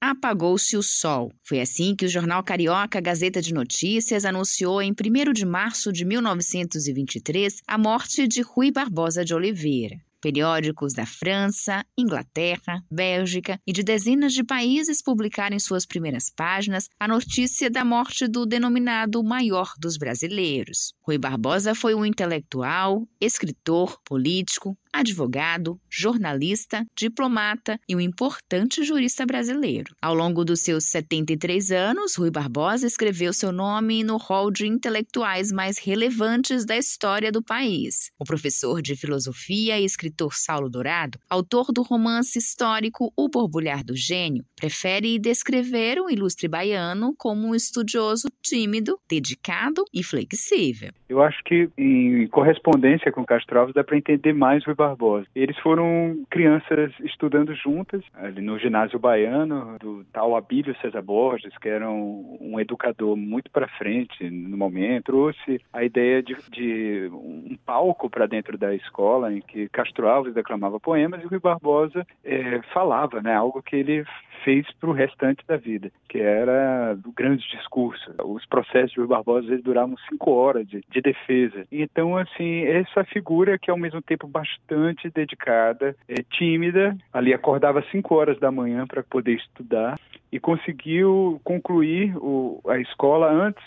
apagou-se o sol. Foi assim que o jornal carioca Gazeta de Notícias anunciou em 1 de março de 1923 a morte de Rui Barbosa de Oliveira. Periódicos da França, Inglaterra, Bélgica e de dezenas de países publicaram em suas primeiras páginas a notícia da morte do denominado maior dos brasileiros. Rui Barbosa foi um intelectual, escritor, político, advogado, jornalista, diplomata e um importante jurista brasileiro. Ao longo dos seus 73 anos, Rui Barbosa escreveu seu nome no rol de intelectuais mais relevantes da história do país. O professor de filosofia e escritor Saulo Dourado, autor do romance histórico O Borbulhar do Gênio, prefere descrever o ilustre baiano como um estudioso tímido, dedicado e flexível. Eu acho que em correspondência com Castro Alves dá para entender mais Rui Barbosa. Eles foram crianças estudando juntas ali no ginásio baiano do tal Abílio César Borges, que era um, um educador muito para frente no momento, trouxe a ideia de, de um palco para dentro da escola em que Castro Alves declamava poemas e Rui Barbosa é, falava, né, algo que ele fez para o restante da vida, que era o grande discurso. Os processos de Rui Barbosa vezes duravam cinco horas de, de defesa. Então, assim, essa figura que ao mesmo tempo bastante dedicada, é, tímida, ali acordava cinco horas da manhã para poder estudar e conseguiu concluir o, a escola antes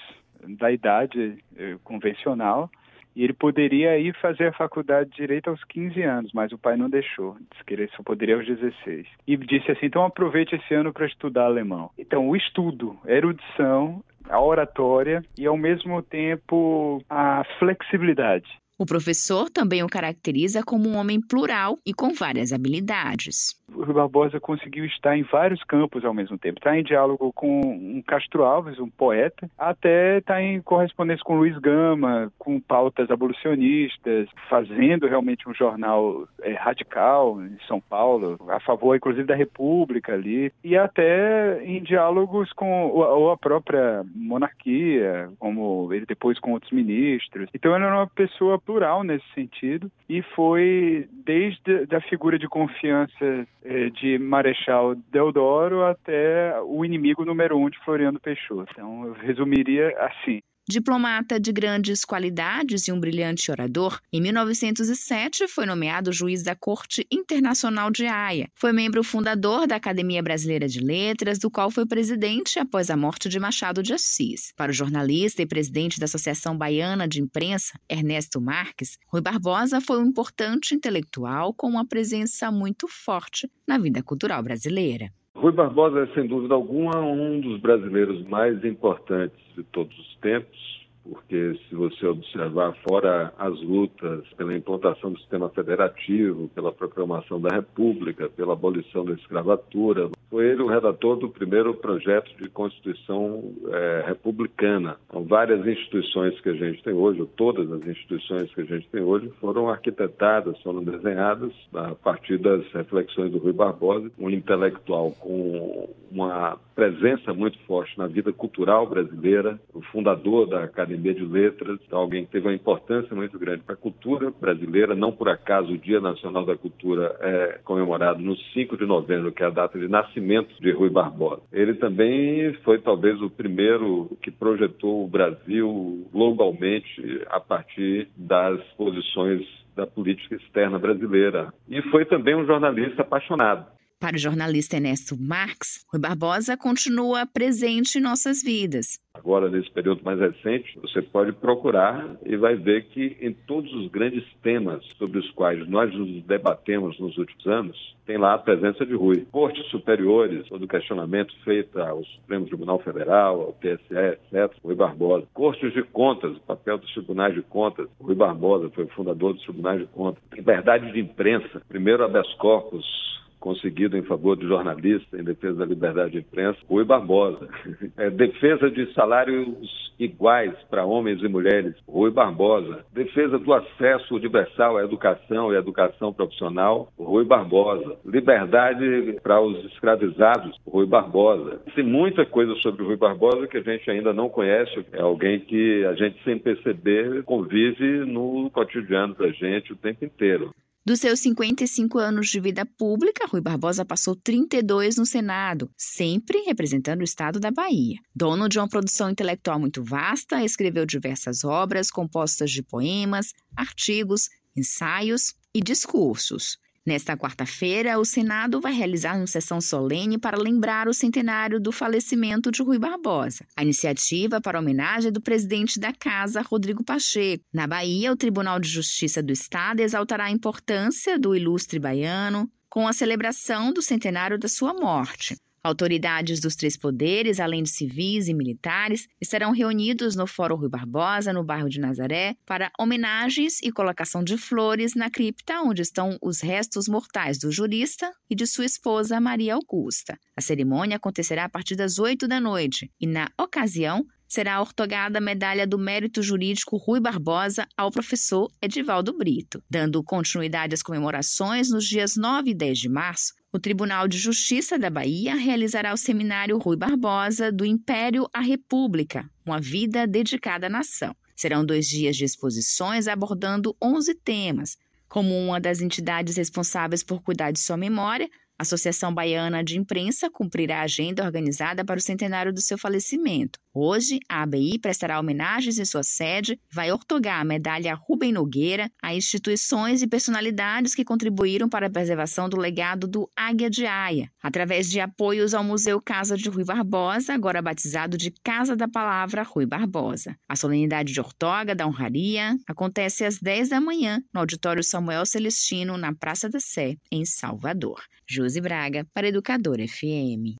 da idade eh, convencional e ele poderia ir fazer a faculdade de Direito aos 15 anos, mas o pai não deixou. Disse que ele só poderia aos 16. E disse assim: então aproveite esse ano para estudar alemão. Então, o estudo, a erudição, a oratória e, ao mesmo tempo, a flexibilidade. O professor também o caracteriza como um homem plural e com várias habilidades. O Rui Barbosa conseguiu estar em vários campos ao mesmo tempo. Está em diálogo com um Castro Alves, um poeta, até está em correspondência com Luiz Gama, com pautas abolicionistas, fazendo realmente um jornal é, radical em São Paulo, a favor, inclusive, da República ali, e até em diálogos com ou a própria monarquia, como ele depois com outros ministros. Então, ele era uma pessoa plural nesse sentido e foi desde a figura de confiança é, de Marechal Deodoro até o inimigo número um de Floriano Peixoto. Então, eu resumiria assim. Diplomata de grandes qualidades e um brilhante orador, em 1907 foi nomeado juiz da Corte Internacional de Haia. Foi membro fundador da Academia Brasileira de Letras, do qual foi presidente após a morte de Machado de Assis. Para o jornalista e presidente da Associação Baiana de Imprensa, Ernesto Marques, Rui Barbosa foi um importante intelectual com uma presença muito forte na vida cultural brasileira. Rui Barbosa é, sem dúvida alguma, um dos brasileiros mais importantes de todos os tempos porque se você observar fora as lutas pela implantação do sistema federativo, pela proclamação da República, pela abolição da escravatura, foi ele o redator do primeiro projeto de Constituição é, republicana. Então, várias instituições que a gente tem hoje, ou todas as instituições que a gente tem hoje, foram arquitetadas, foram desenhadas a partir das reflexões do Rui Barbosa, um intelectual com uma presença muito forte na vida cultural brasileira, o fundador da Academia de Letras, alguém que teve uma importância muito grande para a cultura brasileira. Não por acaso o Dia Nacional da Cultura é comemorado no 5 de novembro, que é a data de nascimento de Rui Barbosa. Ele também foi talvez o primeiro que projetou o Brasil globalmente a partir das posições da política externa brasileira. E foi também um jornalista apaixonado. Para o jornalista Ernesto Marx, Rui Barbosa continua presente em nossas vidas. Agora, nesse período mais recente, você pode procurar e vai ver que em todos os grandes temas sobre os quais nós nos debatemos nos últimos anos, tem lá a presença de Rui. Cortes superiores, todo questionamento feito ao Supremo Tribunal Federal, ao TSE, etc., Rui Barbosa. Cortes de contas, o papel dos tribunais de contas, Rui Barbosa foi o fundador dos tribunais de contas. Liberdade de imprensa, primeiro habeas corpus conseguido em favor do jornalista, em defesa da liberdade de imprensa, Rui Barbosa. É, defesa de salários iguais para homens e mulheres, Rui Barbosa. Defesa do acesso universal à educação e à educação profissional, Rui Barbosa. Liberdade para os escravizados, Rui Barbosa. Tem muita coisa sobre Rui Barbosa que a gente ainda não conhece. É alguém que a gente, sem perceber, convive no cotidiano da gente o tempo inteiro. Dos seus 55 anos de vida pública, Rui Barbosa passou 32 no Senado, sempre representando o estado da Bahia. Dono de uma produção intelectual muito vasta, escreveu diversas obras compostas de poemas, artigos, ensaios e discursos. Nesta quarta-feira, o Senado vai realizar uma sessão solene para lembrar o centenário do falecimento de Rui Barbosa. A iniciativa para homenagem do presidente da Casa, Rodrigo Pacheco. Na Bahia, o Tribunal de Justiça do Estado exaltará a importância do ilustre baiano com a celebração do centenário da sua morte. Autoridades dos três poderes, além de civis e militares, estarão reunidos no Fórum Rui Barbosa, no bairro de Nazaré, para homenagens e colocação de flores na cripta onde estão os restos mortais do jurista e de sua esposa Maria Augusta. A cerimônia acontecerá a partir das 8 da noite e, na ocasião, será ortogada a medalha do mérito jurídico Rui Barbosa ao professor Edivaldo Brito. Dando continuidade às comemorações, nos dias 9 e 10 de março, o Tribunal de Justiça da Bahia realizará o seminário Rui Barbosa do Império à República, uma vida dedicada à nação. Serão dois dias de exposições abordando 11 temas. Como uma das entidades responsáveis por cuidar de sua memória, a Associação Baiana de Imprensa cumprirá a agenda organizada para o centenário do seu falecimento. Hoje, a ABI prestará homenagens em sua sede, vai ortogar a medalha Rubem Nogueira a instituições e personalidades que contribuíram para a preservação do legado do Águia de Aia, através de apoios ao Museu Casa de Rui Barbosa, agora batizado de Casa da Palavra Rui Barbosa. A solenidade de ortoga da honraria acontece às 10 da manhã no auditório Samuel Celestino, na Praça da Sé, em Salvador. Josi Braga, para Educador FM.